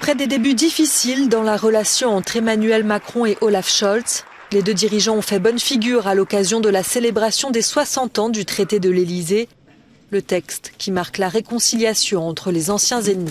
Après des débuts difficiles dans la relation entre Emmanuel Macron et Olaf Scholz, les deux dirigeants ont fait bonne figure à l'occasion de la célébration des 60 ans du traité de l'Élysée, le texte qui marque la réconciliation entre les anciens ennemis.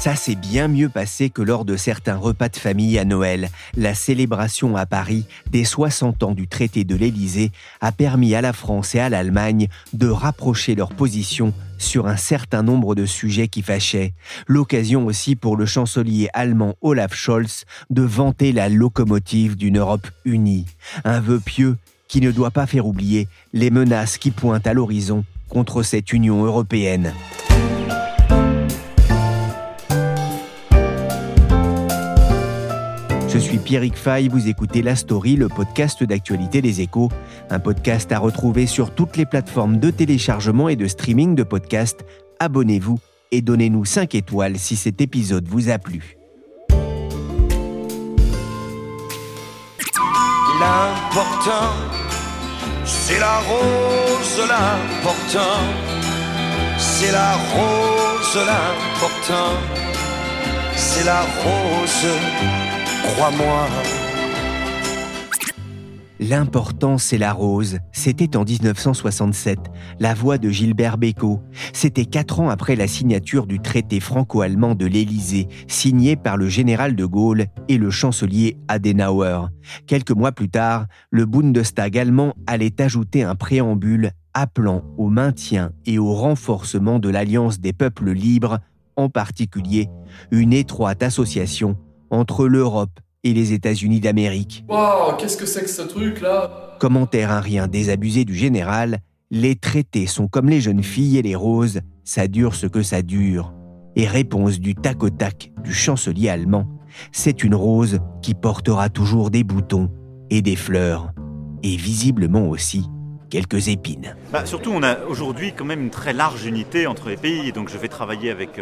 Ça s'est bien mieux passé que lors de certains repas de famille à Noël. La célébration à Paris des 60 ans du traité de l'Élysée a permis à la France et à l'Allemagne de rapprocher leurs positions sur un certain nombre de sujets qui fâchaient. L'occasion aussi pour le chancelier allemand Olaf Scholz de vanter la locomotive d'une Europe unie. Un vœu pieux qui ne doit pas faire oublier les menaces qui pointent à l'horizon contre cette Union européenne. Suis Pierrick Fay, vous écoutez La Story, le podcast d'actualité des échos, un podcast à retrouver sur toutes les plateformes de téléchargement et de streaming de podcasts. Abonnez-vous et donnez-nous 5 étoiles si cet épisode vous a plu. L'important, c'est la rose, l'important, c'est la rose, l'important, c'est la rose crois-moi. L'important, c'est la rose. C'était en 1967, la voix de Gilbert Bécaud. C'était quatre ans après la signature du traité franco-allemand de l'Élysée, signé par le général de Gaulle et le chancelier Adenauer. Quelques mois plus tard, le Bundestag allemand allait ajouter un préambule appelant au maintien et au renforcement de l'alliance des peuples libres, en particulier une étroite association entre l'Europe et les États-Unis d'Amérique. Waouh, qu'est-ce que c'est que ce truc-là? Commentaire un rien désabusé du général, les traités sont comme les jeunes filles et les roses, ça dure ce que ça dure. Et réponse du tac au tac du chancelier allemand, c'est une rose qui portera toujours des boutons et des fleurs, et visiblement aussi quelques épines. Bah, surtout, on a aujourd'hui quand même une très large unité entre les pays, donc je vais travailler avec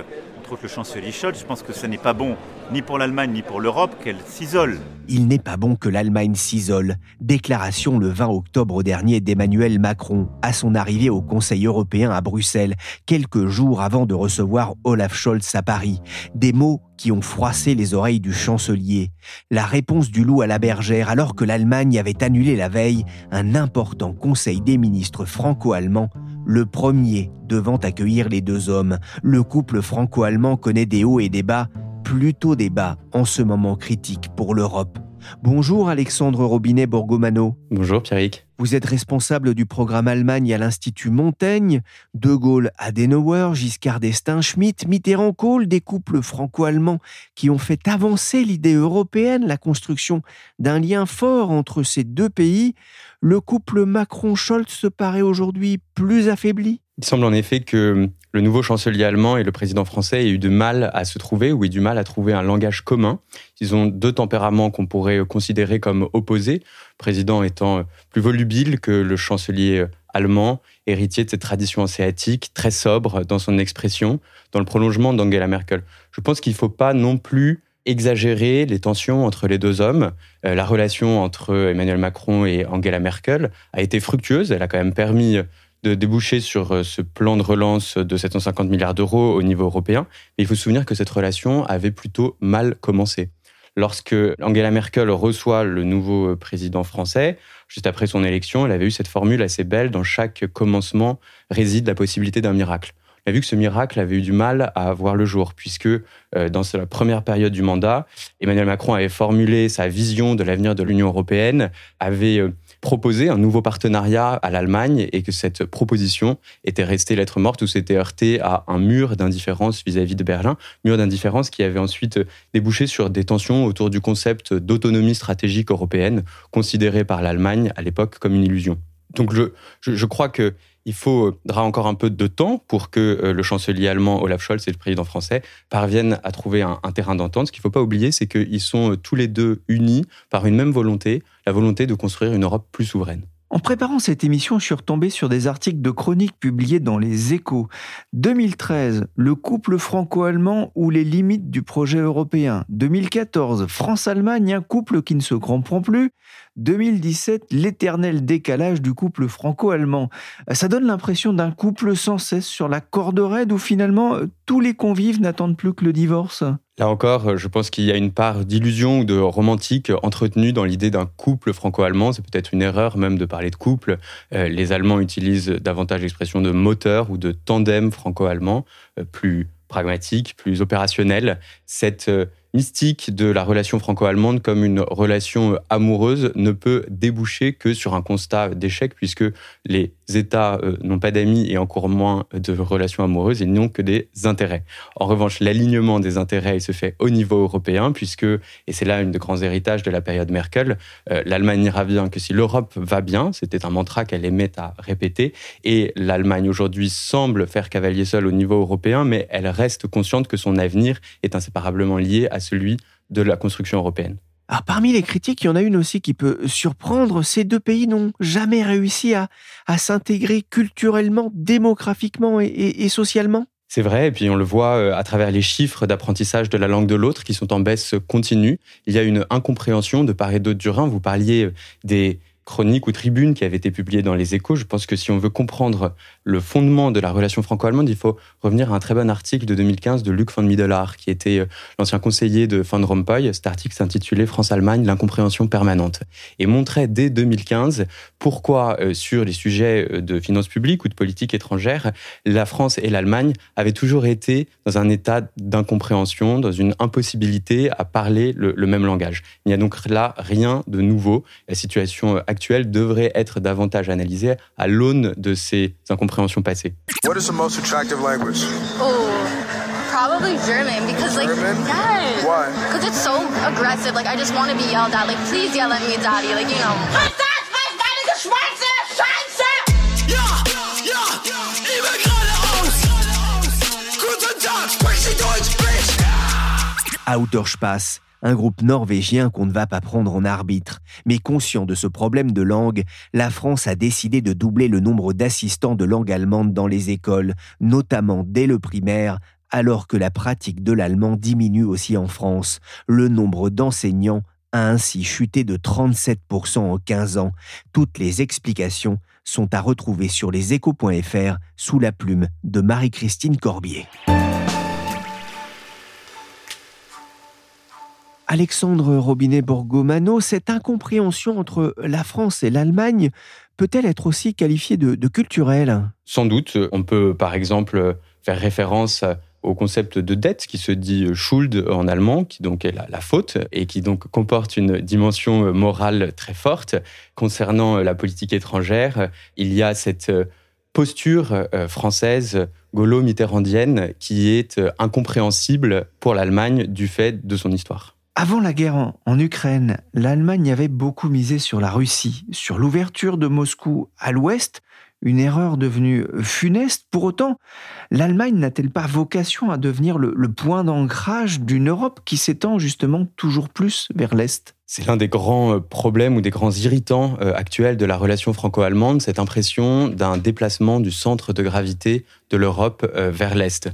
le chancelier Scholz, je pense que ce n'est pas bon ni pour l'Allemagne ni pour l'Europe qu'elle s'isole. Il n'est pas bon que l'Allemagne s'isole. Déclaration le 20 octobre dernier d'Emmanuel Macron à son arrivée au Conseil européen à Bruxelles, quelques jours avant de recevoir Olaf Scholz à Paris. Des mots qui ont froissé les oreilles du chancelier. La réponse du loup à la bergère alors que l'Allemagne avait annulé la veille un important Conseil des ministres franco-allemands le premier devant accueillir les deux hommes. Le couple franco-allemand connaît des hauts et des bas, plutôt des bas en ce moment critique pour l'Europe. Bonjour Alexandre Robinet Borgomano. Bonjour Pierrick. Vous êtes responsable du programme Allemagne à l'Institut Montaigne, De Gaulle Adenauer, Giscard d'Estaing, Schmitt, Mitterrand, Kohl, des couples franco-allemands qui ont fait avancer l'idée européenne, la construction d'un lien fort entre ces deux pays. Le couple Macron-Scholz se paraît aujourd'hui plus affaibli? Il semble en effet que le nouveau chancelier allemand et le président français aient eu du mal à se trouver ou aient du mal à trouver un langage commun. Ils ont deux tempéraments qu'on pourrait considérer comme opposés, le président étant plus volubile que le chancelier allemand, héritier de cette tradition asiatique, très sobre dans son expression, dans le prolongement d'Angela Merkel. Je pense qu'il ne faut pas non plus exagérer les tensions entre les deux hommes. Euh, la relation entre Emmanuel Macron et Angela Merkel a été fructueuse. Elle a quand même permis de déboucher sur euh, ce plan de relance de 750 milliards d'euros au niveau européen. Mais il faut se souvenir que cette relation avait plutôt mal commencé. Lorsque Angela Merkel reçoit le nouveau président français, juste après son élection, elle avait eu cette formule assez belle dans chaque commencement réside la possibilité d'un miracle. On a vu que ce miracle avait eu du mal à voir le jour, puisque euh, dans la première période du mandat, Emmanuel Macron avait formulé sa vision de l'avenir de l'Union européenne, avait proposer un nouveau partenariat à l'Allemagne et que cette proposition était restée lettre morte ou s'était heurtée à un mur d'indifférence vis-à-vis de Berlin, mur d'indifférence qui avait ensuite débouché sur des tensions autour du concept d'autonomie stratégique européenne, considéré par l'Allemagne à l'époque comme une illusion. Donc je, je, crois que il faudra encore un peu de temps pour que le chancelier allemand Olaf Scholz et le président français parviennent à trouver un, un terrain d'entente. Ce qu'il ne faut pas oublier, c'est qu'ils sont tous les deux unis par une même volonté, la volonté de construire une Europe plus souveraine. En préparant cette émission, je suis retombé sur des articles de chroniques publiés dans les échos. 2013, le couple franco-allemand ou les limites du projet européen. 2014, France-Allemagne, un couple qui ne se comprend plus. 2017, l'éternel décalage du couple franco-allemand. Ça donne l'impression d'un couple sans cesse sur la corde raide où finalement tous les convives n'attendent plus que le divorce. Là encore, je pense qu'il y a une part d'illusion ou de romantique entretenue dans l'idée d'un couple franco-allemand. C'est peut-être une erreur même de parler de couple. Euh, les Allemands utilisent davantage l'expression de moteur ou de tandem franco-allemand, euh, plus pragmatique, plus opérationnel. Cette euh, mystique de la relation franco-allemande comme une relation amoureuse ne peut déboucher que sur un constat d'échec puisque les États euh, n'ont pas d'amis et encore moins de relations amoureuses, ils n'ont que des intérêts. En revanche, l'alignement des intérêts se fait au niveau européen puisque, et c'est là une des grands héritages de la période Merkel, euh, l'Allemagne ira bien que si l'Europe va bien, c'était un mantra qu'elle aimait à répéter, et l'Allemagne aujourd'hui semble faire cavalier seul au niveau européen, mais elle reste consciente que son avenir est inséparablement lié à celui de la construction européenne. Alors, parmi les critiques, il y en a une aussi qui peut surprendre. Ces deux pays n'ont jamais réussi à, s'intégrer culturellement, démographiquement et, socialement. C'est vrai, et puis on le voit euh, à travers les chiffres d'apprentissage de la langue de l'autre qui sont en baisse continue. Il y a une incompréhension de part et d'autre du Rhin. Vous parliez des, chronique ou tribune qui avait été publiée dans les échos. Je pense que si on veut comprendre le fondement de la relation franco-allemande, il faut revenir à un très bon article de 2015 de Luc von Middelaar, qui était euh, l'ancien conseiller de Van Rompuy. Cet article s'intitulait France-Allemagne, l'incompréhension permanente, et montrait dès 2015 pourquoi, euh, sur les sujets euh, de finances publiques ou de politique étrangère, la France et l'Allemagne avaient toujours été dans un état d'incompréhension, dans une impossibilité à parler le, le même langage. Il n'y a donc là rien de nouveau. La situation actuelle actuelle devrait être davantage analysée à l'aune de ces incompréhensions passées. What is the most attractive language? Oh, probably German because like German? yes. Why? Because it's so aggressive. Like I just want to be yelled at. Like please yell at me, daddy. Like you know. Un groupe norvégien qu'on ne va pas prendre en arbitre. Mais conscient de ce problème de langue, la France a décidé de doubler le nombre d'assistants de langue allemande dans les écoles, notamment dès le primaire, alors que la pratique de l'allemand diminue aussi en France. Le nombre d'enseignants a ainsi chuté de 37% en 15 ans. Toutes les explications sont à retrouver sur leséchos.fr sous la plume de Marie-Christine Corbier. Alexandre Robinet-Borgomano, cette incompréhension entre la France et l'Allemagne peut-elle être aussi qualifiée de, culturelle? Sans doute. On peut par exemple faire référence au concept de dette qui se dit Schuld en allemand, qui donc est la, faute et qui donc comporte une dimension morale très forte. Concernant la politique étrangère, il y a cette posture euh, française gaulo-mitterrandienne qui est incompréhensible pour l'Allemagne du fait de son histoire. Avant la guerre en, Ukraine, l'Allemagne avait beaucoup misé sur la Russie, sur l'ouverture de Moscou à l'ouest, une erreur devenue funeste. Pour autant, l'Allemagne n'a-t-elle pas vocation à devenir le, point d'ancrage d'une Europe qui s'étend justement toujours plus vers l'Est? C'est l'un des grands euh, problèmes ou des grands irritants euh, actuels de la relation franco-allemande, cette impression d'un déplacement du centre de gravité de l'Europe euh, vers l'Est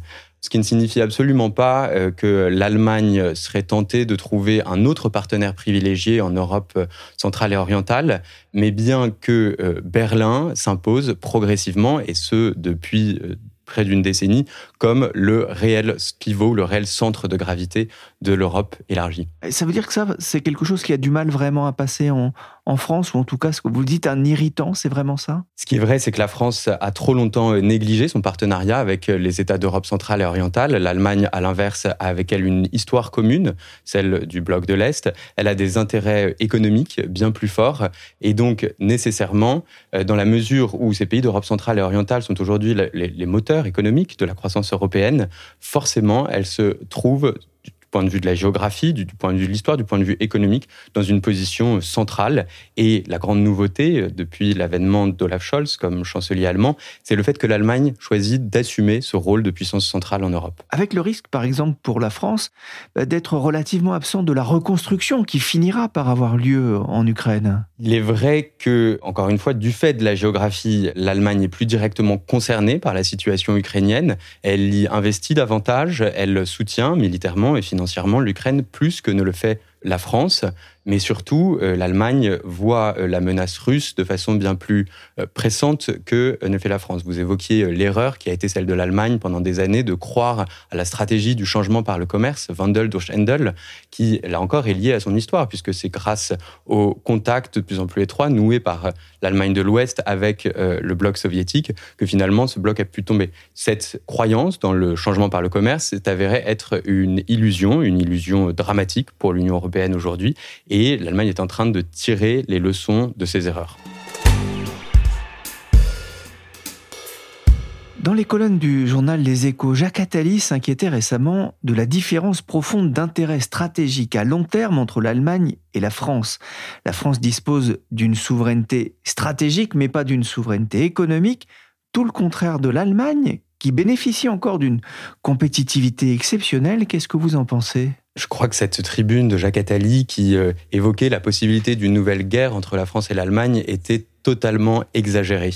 ce qui ne signifie absolument pas euh, que l'Allemagne serait tentée de trouver un autre partenaire privilégié en Europe euh, centrale et orientale, mais bien que euh, Berlin s'impose progressivement, et ce depuis près d'une décennie, comme le réel pivot, le réel centre de gravité de l'Europe élargie. Ça veut dire que ça, c'est quelque chose qui a du mal vraiment à passer en, en France, ou en tout cas, ce que vous dites, un irritant, c'est vraiment ça? Ce qui est vrai, c'est que la France a trop longtemps euh, négligé son partenariat avec euh, les États d'Europe centrale et orientale. L'Allemagne, à l'inverse, a avec elle une histoire commune, celle du bloc de l'Est. Elle a des intérêts économiques bien plus forts, et donc nécessairement, euh, dans la mesure où ces pays d'Europe centrale et orientale sont aujourd'hui les, les moteurs économiques de la croissance européenne, forcément, elle se trouve point de vue de la géographie, du, point de vue de l'histoire, du point de vue économique, dans une position centrale. Et la grande nouveauté, euh, depuis l'avènement d'Olaf Scholz comme chancelier allemand, c'est le fait que l'Allemagne choisit d'assumer ce rôle de puissance centrale en Europe. Avec le risque, par exemple, pour la France, bah, d'être relativement absent de la reconstruction qui finira par avoir lieu en Ukraine. Il est vrai que, encore une fois, du fait de la géographie, l'Allemagne est plus directement concernée par la situation ukrainienne. Elle y investit davantage, elle soutient militairement et financièrement l'Ukraine plus que ne le fait la France, mais surtout euh, l'Allemagne voit euh, la menace russe de façon bien plus euh, pressante que ne fait la France. Vous évoquiez l'erreur qui a été celle de l'Allemagne pendant des années de croire à la stratégie du changement par le commerce, Wandel durch Handel, qui là encore est liée à son histoire, puisque c'est grâce au contact de plus en plus étroit noué par l'Allemagne de l'Ouest avec le bloc soviétique que finalement ce bloc a pu tomber. Cette croyance dans le changement par le commerce s'est avérée être une illusion, une illusion dramatique pour l'Union européenne aujourd'hui, l'Allemagne est en train de tirer les leçons de ses erreurs. Dans les colonnes du journal Les Échos, Jacques Attali s'inquiétait récemment de la différence profonde d'intérêt stratégique à long terme entre l'Allemagne et la France. La France dispose d'une souveraineté stratégique, mais pas d'une souveraineté économique, tout le contraire de l'Allemagne, qui bénéficie encore d'une compétitivité exceptionnelle. Qu'est-ce que vous en pensez? Je crois que cette tribune de Jacques Attali qui euh, évoquait la possibilité d'une nouvelle guerre entre la France et l'Allemagne était totalement exagérée.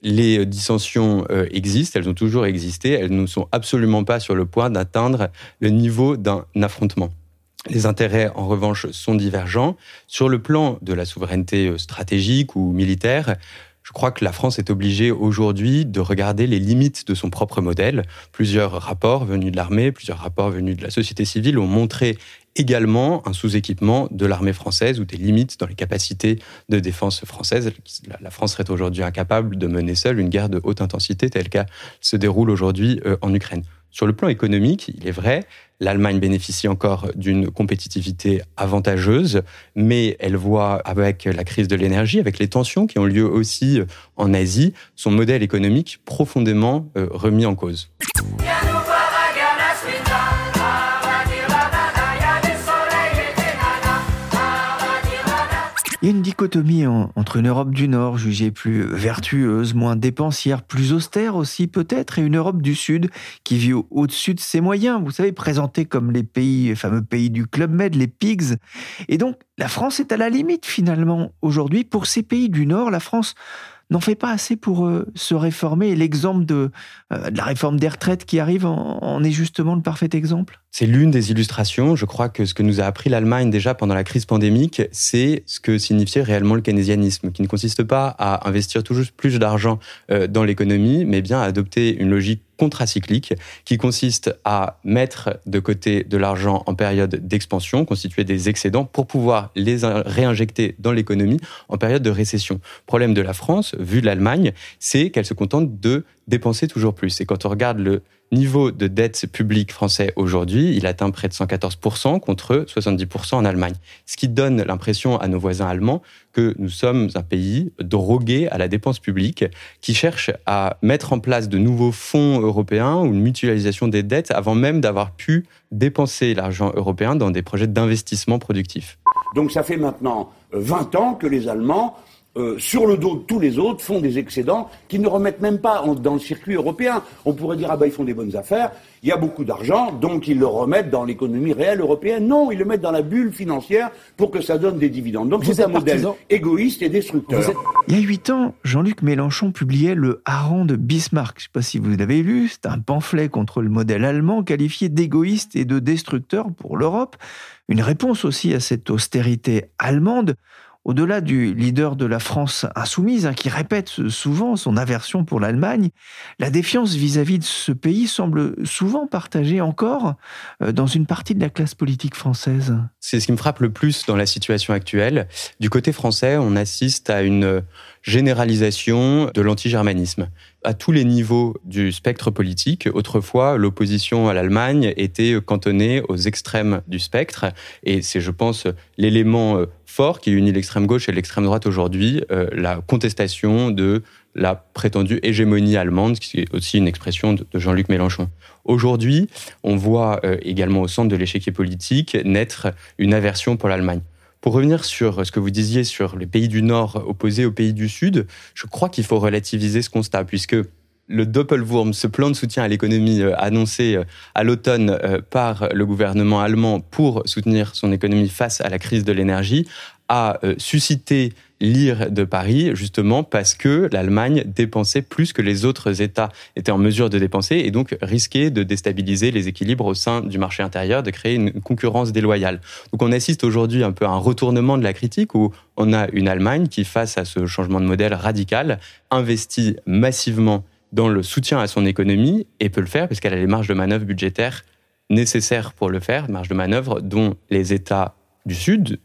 Les dissensions euh, existent, elles ont toujours existé, elles ne sont absolument pas sur le point d'atteindre le niveau d'un affrontement. Les intérêts, en revanche, sont divergents. Sur le plan de la souveraineté euh, stratégique ou militaire, je crois que la France est obligée aujourd'hui de regarder les limites de son propre modèle. Plusieurs rapports venus de l'armée, plusieurs rapports venus de la société civile ont montré également un sous-équipement de l'armée française ou des limites dans les capacités de défense françaises. La France serait aujourd'hui incapable de mener seule une guerre de haute intensité telle qu'elle se déroule aujourd'hui euh, en Ukraine. Sur le plan économique, il est vrai, l'Allemagne bénéficie encore d'une compétitivité avantageuse, mais elle voit avec la crise de l'énergie, avec les tensions qui ont lieu aussi en Asie, son modèle économique profondément euh, remis en cause. Il y a une dichotomie entre une Europe du Nord jugée plus vertueuse, moins dépensière, plus austère aussi peut-être, et une Europe du Sud qui vit au-dessus de ses moyens, vous savez, présentée comme les pays, fameux pays du Club Med, les PIGS. Et donc, la France est à la limite finalement aujourd'hui. Pour ces pays du Nord, la France n'en fait pas assez pour euh, se réformer. l'exemple de, euh, de, la réforme des retraites qui arrive en est justement le parfait exemple? C'est l'une des illustrations. Je crois que ce que nous a appris l'Allemagne déjà pendant la crise pandémique, c'est ce que signifiait réellement le keynésianisme, qui ne consiste pas à investir toujours plus d'argent euh, dans l'économie, mais bien à adopter une logique contracyclique qui consiste à mettre de côté de l'argent en période d'expansion, constituer des excédents pour pouvoir les réinjecter dans l'économie en période de récession. Problème de la France, vu l'Allemagne, c'est qu'elle se contente de dépenser toujours plus. Et quand on regarde le niveau de dette publique français aujourd'hui, il atteint près de 114% contre 70% en Allemagne. Ce qui donne l'impression à nos voisins allemands que nous sommes un pays drogué à la dépense publique qui cherche à mettre en place de nouveaux fonds européens ou une mutualisation des dettes avant même d'avoir pu dépenser l'argent européen dans des projets d'investissement productifs. Donc ça fait maintenant 20 ans que les Allemands euh, sur le dos de tous les autres, font des excédents qu'ils ne remettent même pas dans le circuit européen. On pourrait dire, ah ben ils font des bonnes affaires, il y a beaucoup d'argent, donc ils le remettent dans l'économie réelle européenne. Non, ils le mettent dans la bulle financière pour que ça donne des dividendes. Donc c'est un modèle égoïste et destructeur. Il y a huit ans, Jean-Luc Mélenchon publiait le Haran de Bismarck. Je ne sais pas si vous l'avez lu, c'est un pamphlet contre le modèle allemand qualifié d'égoïste et de destructeur pour l'Europe. Une réponse aussi à cette austérité allemande au-delà du leader de la France insoumise, hein, qui répète souvent son aversion pour l'Allemagne, la défiance vis-à-vis de ce pays semble souvent partagée encore euh, dans une partie de la classe politique française. C'est ce qui me frappe le plus dans la situation actuelle. Du côté français, on assiste à une généralisation de l'anti-germanisme. À tous les niveaux du spectre politique, autrefois, l'opposition à l'Allemagne était cantonnée aux extrêmes du spectre, et c'est, je pense, l'élément fort qui unit l'extrême gauche et l'extrême droite aujourd'hui, la contestation de la prétendue hégémonie allemande, qui est aussi une expression de Jean-Luc Mélenchon. Aujourd'hui, on voit euh, également au centre de l'échiquier politique naître une aversion pour l'Allemagne. Pour revenir sur ce que vous disiez sur les pays du Nord opposés aux pays du Sud, je crois qu'il faut relativiser ce constat, puisque le Doppelwurm, ce plan de soutien à l'économie euh, annoncé euh, à l'automne par le gouvernement allemand pour soutenir son économie face à la crise de l'énergie, a suscité l'ire de Paris, justement parce que l'Allemagne dépensait plus que les autres États étaient en mesure de dépenser et donc risquait de déstabiliser les équilibres au sein du marché intérieur, de créer une concurrence déloyale. Donc on assiste aujourd'hui un peu à un retournement de la critique où on a une Allemagne qui, face à ce changement de modèle radical, investit massivement dans le soutien à son économie et peut le faire parce qu'elle a les marges de manœuvre budgétaires nécessaires pour le faire, marges de manœuvre dont les États du Sud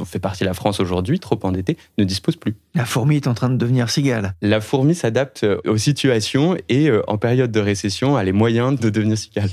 dont fait partie la France aujourd'hui, trop endettée, ne dispose plus. La fourmi est en train de devenir cigale. La fourmi s'adapte euh, aux situations et euh, en période de récession a les moyens de devenir cigale.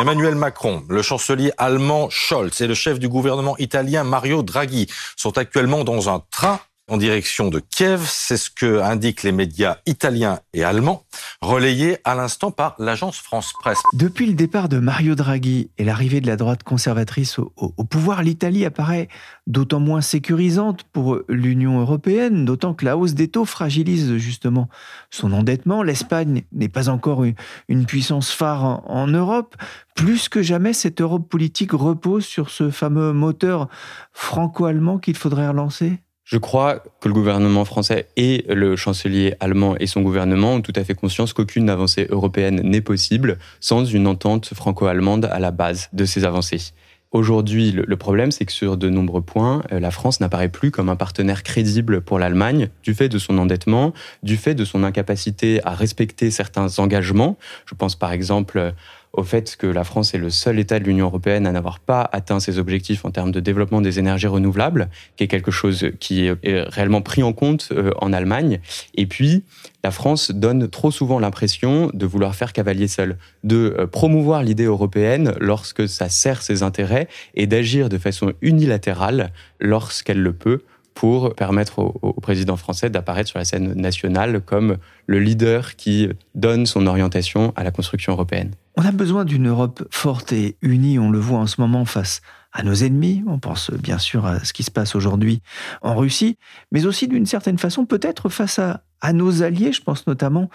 Emmanuel Macron, le chancelier allemand Scholz et le chef du gouvernement italien Mario Draghi sont actuellement dans un train en direction de Kiev. C'est ce que indiquent les médias italiens et allemands, relayés à l'instant par l'agence France Presse. Depuis le départ de Mario Draghi et l'arrivée de la droite conservatrice au, pouvoir, l'Italie apparaît d'autant moins sécurisante pour l'Union européenne, d'autant que la hausse des taux fragilise justement son endettement. L'Espagne n'est pas encore une, puissance phare en Europe. Plus que jamais, cette Europe politique repose sur ce fameux moteur franco-allemand qu'il faudrait relancer je crois que le gouvernement français et le chancelier allemand et son gouvernement ont tout à fait conscience qu'aucune avancée européenne n'est possible sans une entente franco-allemande à la base de ces avancées. Aujourd'hui, le problème, c'est que sur de nombreux points, euh, la France n'apparaît plus comme un partenaire crédible pour l'Allemagne, du fait de son endettement, du fait de son incapacité à respecter certains engagements. Je pense par exemple au fait que la France est le seul État de l'Union européenne à n'avoir pas atteint ses objectifs en termes de développement des énergies renouvelables, qui est quelque chose qui est réellement pris en compte euh, en Allemagne. Et puis, la France donne trop souvent l'impression de vouloir faire cavalier seul, de euh, promouvoir l'idée européenne lorsque ça sert ses intérêts et d'agir de façon unilatérale lorsqu'elle le peut pour permettre au, président français d'apparaître sur la scène nationale comme le leader qui donne son orientation à la construction européenne. On a besoin d'une Europe forte et unie, on le voit en ce moment face à nos ennemis, on pense bien sûr à ce qui se passe aujourd'hui en Russie, mais aussi d'une certaine façon peut-être face à, à nos alliés, je pense notamment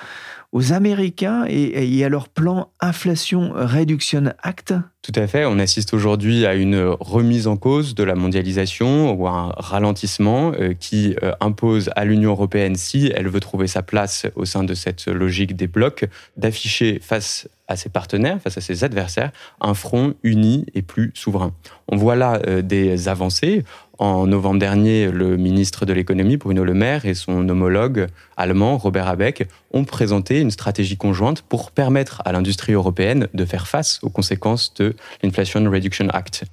aux Américains et, à leur plan Inflation Reduction Act Tout à fait. On assiste aujourd'hui à une remise en cause de la mondialisation ou à un ralentissement euh, qui euh, impose à l'Union européenne, si elle veut trouver sa place au sein de cette logique des blocs, d'afficher face à ses partenaires, face à ses adversaires, un front uni et plus souverain. On voit là euh, des avancées. En novembre dernier, le ministre de l'économie, Bruno Le Maire, et son homologue allemand, Robert Habeck, ont présenté une stratégie conjointe pour permettre à l'industrie européenne de faire face aux conséquences de l'Inflation Reduction Act.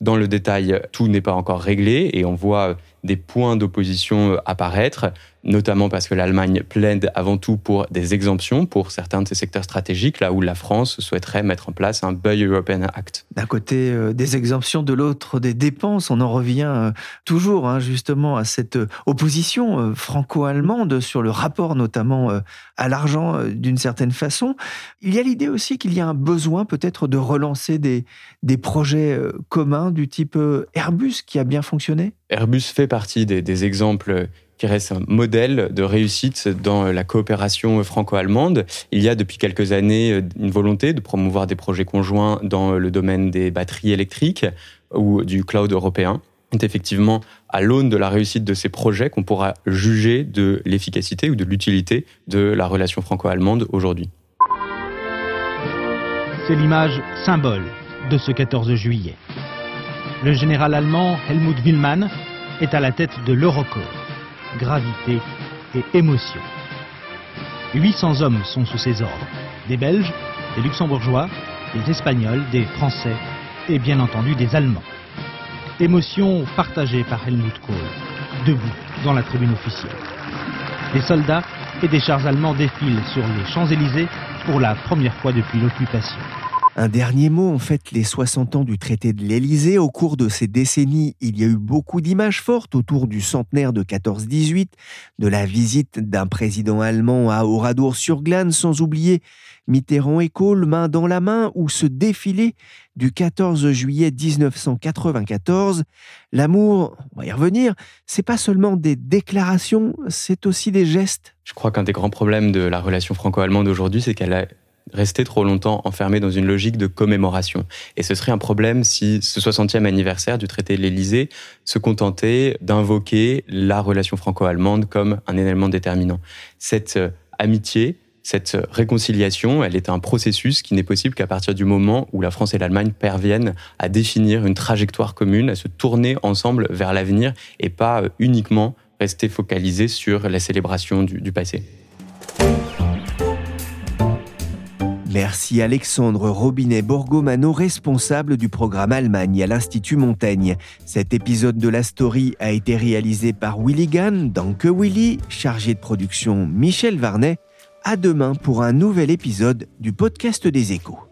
Dans le détail, tout n'est pas encore réglé et on voit des points d'opposition apparaître notamment parce que l'Allemagne plaide avant tout pour des exemptions pour certains de ces secteurs stratégiques, là où la France souhaiterait mettre en place un Buy European Act. D'un côté euh, des exemptions, de l'autre des dépenses, on en revient euh, toujours hein, justement à cette euh, opposition franco-allemande sur le rapport notamment à l'argent d'une certaine façon. Il y a l'idée aussi qu'il y a un besoin peut-être de relancer des, des projets communs du type Airbus qui a bien fonctionné Airbus fait partie des, exemples qui reste un modèle de réussite dans la coopération franco-allemande. Il y a depuis quelques années une volonté de promouvoir des projets conjoints dans le domaine des batteries électriques ou du cloud européen. C'est effectivement à l'aune de la réussite de ces projets qu'on pourra juger de l'efficacité ou de l'utilité de la relation franco-allemande aujourd'hui. C'est l'image symbole de ce 14 juillet. Le général allemand Helmut Willmann est à la tête de l'Eurocorps gravité et émotion. 800 hommes sont sous ses ordres, des Belges, des Luxembourgeois, des Espagnols, des Français et bien entendu des Allemands. Émotion partagée par Helmut Kohl, debout dans la tribune officielle. Des soldats et des chars allemands défilent sur les Champs-Élysées pour la première fois depuis l'occupation. Un dernier mot, en fait, les 60 ans du traité de l'Élysée. Au cours de ces décennies, il y a eu beaucoup d'images fortes autour du centenaire de 14-18, de la visite d'un président allemand à Oradour-sur-Glane, sans oublier Mitterrand et Kohl main dans la main, ou ce défilé du 14 juillet 1994. L'amour, on va y revenir, c'est pas seulement des déclarations, c'est aussi des gestes. Je crois qu'un des grands problèmes de la relation franco-allemande aujourd'hui, c'est qu'elle a resté trop longtemps enfermé dans une logique de commémoration. Et ce serait un problème si ce 60e anniversaire du traité de l'Élysée se contentait d'invoquer la relation franco-allemande comme un élément déterminant. Cette euh, amitié, cette réconciliation, elle est un processus qui n'est possible qu'à partir du moment où la France et l'Allemagne parviennent à définir une trajectoire commune, à se tourner ensemble vers l'avenir et pas euh, uniquement rester focalisé sur la célébration du passé. Merci Alexandre Robinet-Borgomano, responsable du programme Allemagne à l'Institut Montaigne. Cet épisode de la story a été réalisé par Willy Gann, Que Willy, chargé de production Michel Varnet. À demain pour un nouvel épisode du podcast des échos.